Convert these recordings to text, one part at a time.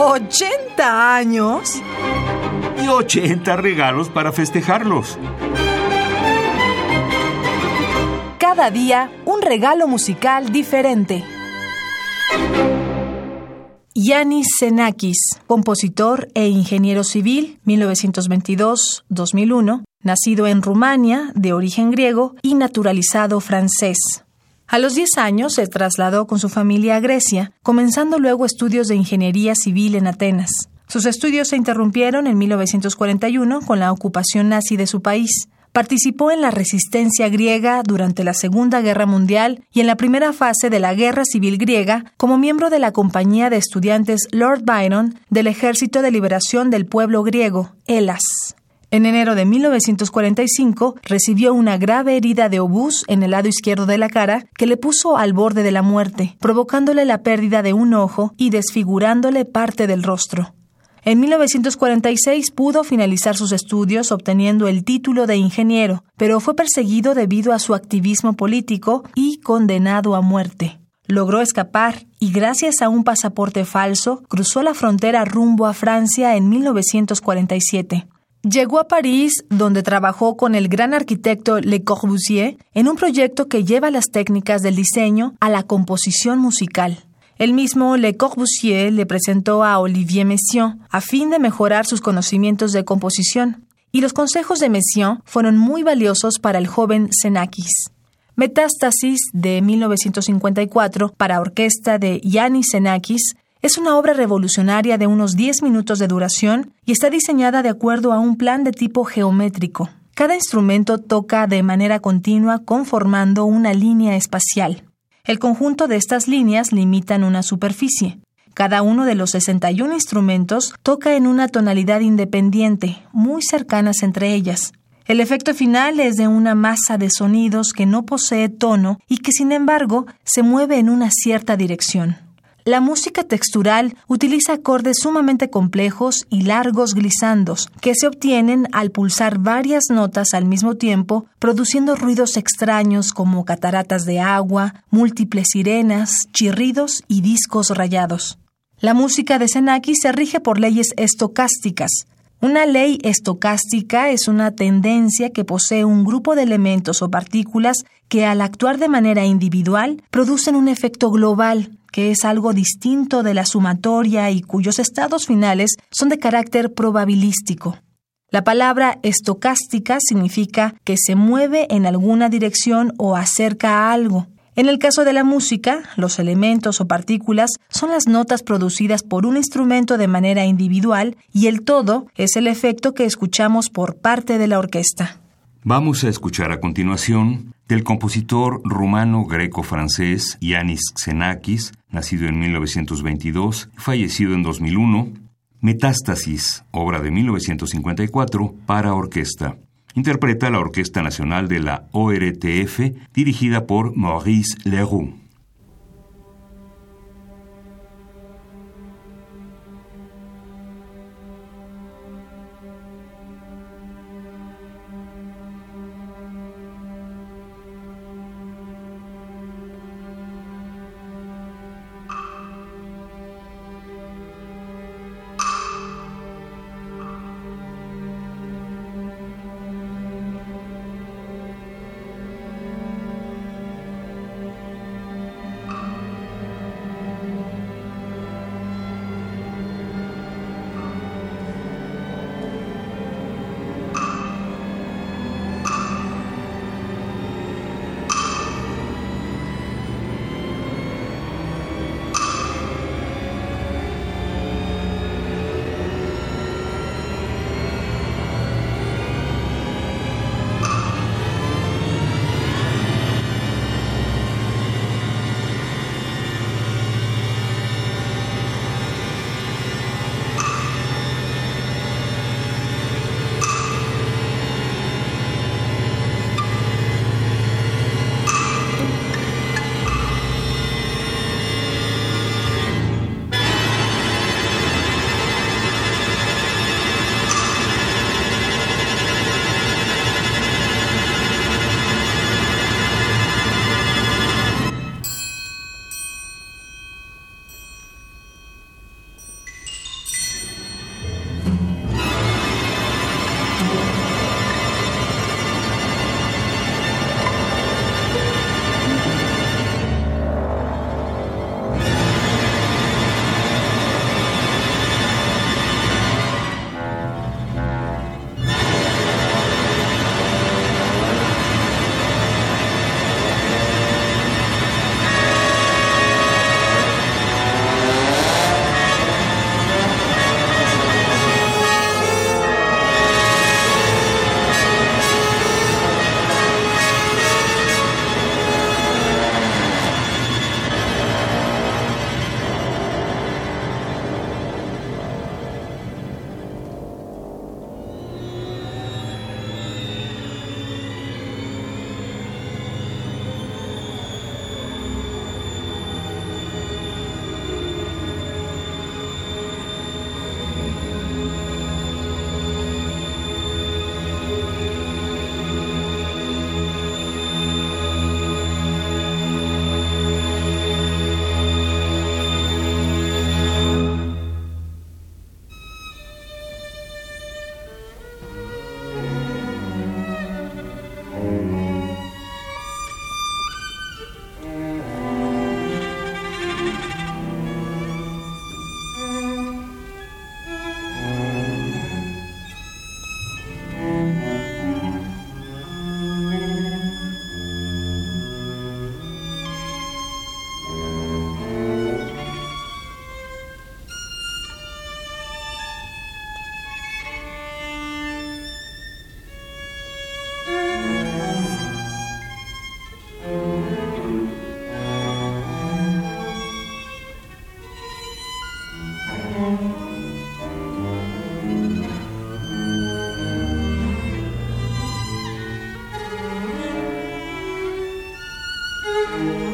¿80 años? Y 80 regalos para festejarlos. Cada día un regalo musical diferente. Yanis Xenakis, compositor e ingeniero civil, 1922-2001, nacido en Rumania, de origen griego y naturalizado francés. A los 10 años se trasladó con su familia a Grecia, comenzando luego estudios de ingeniería civil en Atenas. Sus estudios se interrumpieron en 1941 con la ocupación nazi de su país. Participó en la resistencia griega durante la Segunda Guerra Mundial y en la primera fase de la Guerra Civil griega como miembro de la compañía de estudiantes Lord Byron del Ejército de Liberación del Pueblo Griego, ELAS. En enero de 1945 recibió una grave herida de obús en el lado izquierdo de la cara que le puso al borde de la muerte, provocándole la pérdida de un ojo y desfigurándole parte del rostro. En 1946 pudo finalizar sus estudios obteniendo el título de ingeniero, pero fue perseguido debido a su activismo político y condenado a muerte. Logró escapar y gracias a un pasaporte falso cruzó la frontera rumbo a Francia en 1947. Llegó a París, donde trabajó con el gran arquitecto Le Corbusier en un proyecto que lleva las técnicas del diseño a la composición musical. El mismo Le Corbusier le presentó a Olivier Messiaen a fin de mejorar sus conocimientos de composición, y los consejos de Messiaen fueron muy valiosos para el joven Xenakis. Metástasis de 1954 para orquesta de Yannis Xenakis es una obra revolucionaria de unos 10 minutos de duración y está diseñada de acuerdo a un plan de tipo geométrico. Cada instrumento toca de manera continua conformando una línea espacial. El conjunto de estas líneas limitan una superficie. Cada uno de los 61 instrumentos toca en una tonalidad independiente, muy cercanas entre ellas. El efecto final es de una masa de sonidos que no posee tono y que sin embargo se mueve en una cierta dirección. La música textural utiliza acordes sumamente complejos y largos glisandos que se obtienen al pulsar varias notas al mismo tiempo, produciendo ruidos extraños como cataratas de agua, múltiples sirenas, chirridos y discos rayados. La música de Senaki se rige por leyes estocásticas, una ley estocástica es una tendencia que posee un grupo de elementos o partículas que al actuar de manera individual producen un efecto global, que es algo distinto de la sumatoria y cuyos estados finales son de carácter probabilístico. La palabra estocástica significa que se mueve en alguna dirección o acerca a algo. En el caso de la música, los elementos o partículas son las notas producidas por un instrumento de manera individual y el todo es el efecto que escuchamos por parte de la orquesta. Vamos a escuchar a continuación del compositor rumano greco-francés Yanis Xenakis, nacido en 1922 y fallecido en 2001, Metástasis, obra de 1954 para orquesta. Interpreta la Orquesta Nacional de la ORTF, dirigida por Maurice Leroux. Bye.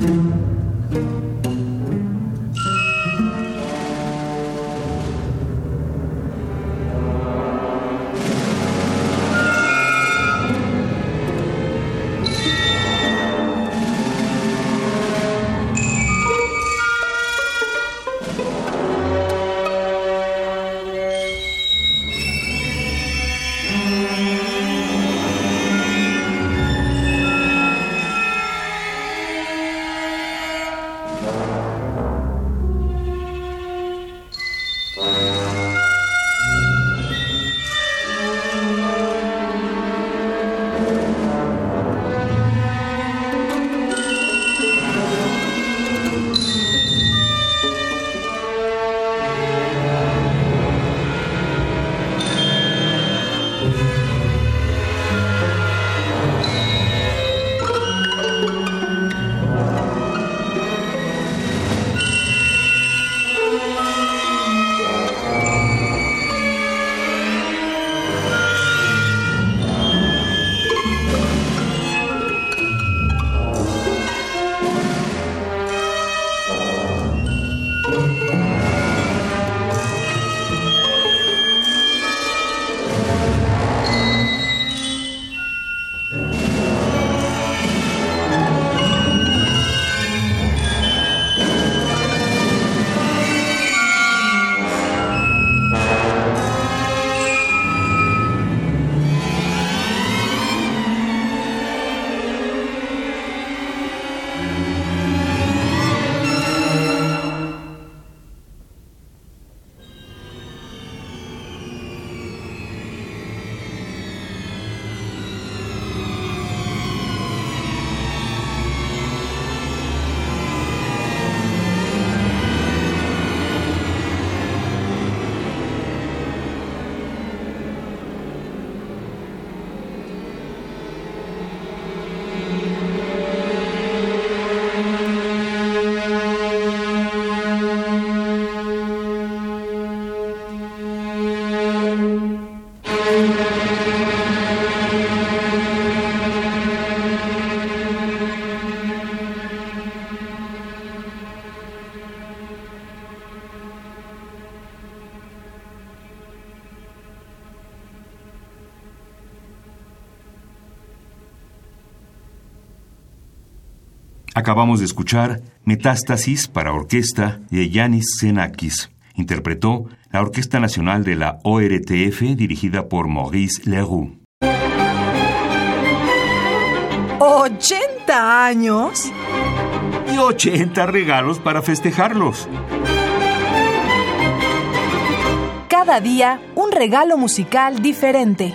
Música Acabamos de escuchar Metástasis para orquesta de Yanis Xenakis. Interpretó la Orquesta Nacional de la ORTF dirigida por Maurice Leroux. ¿80 años? Y 80 regalos para festejarlos. Cada día un regalo musical diferente.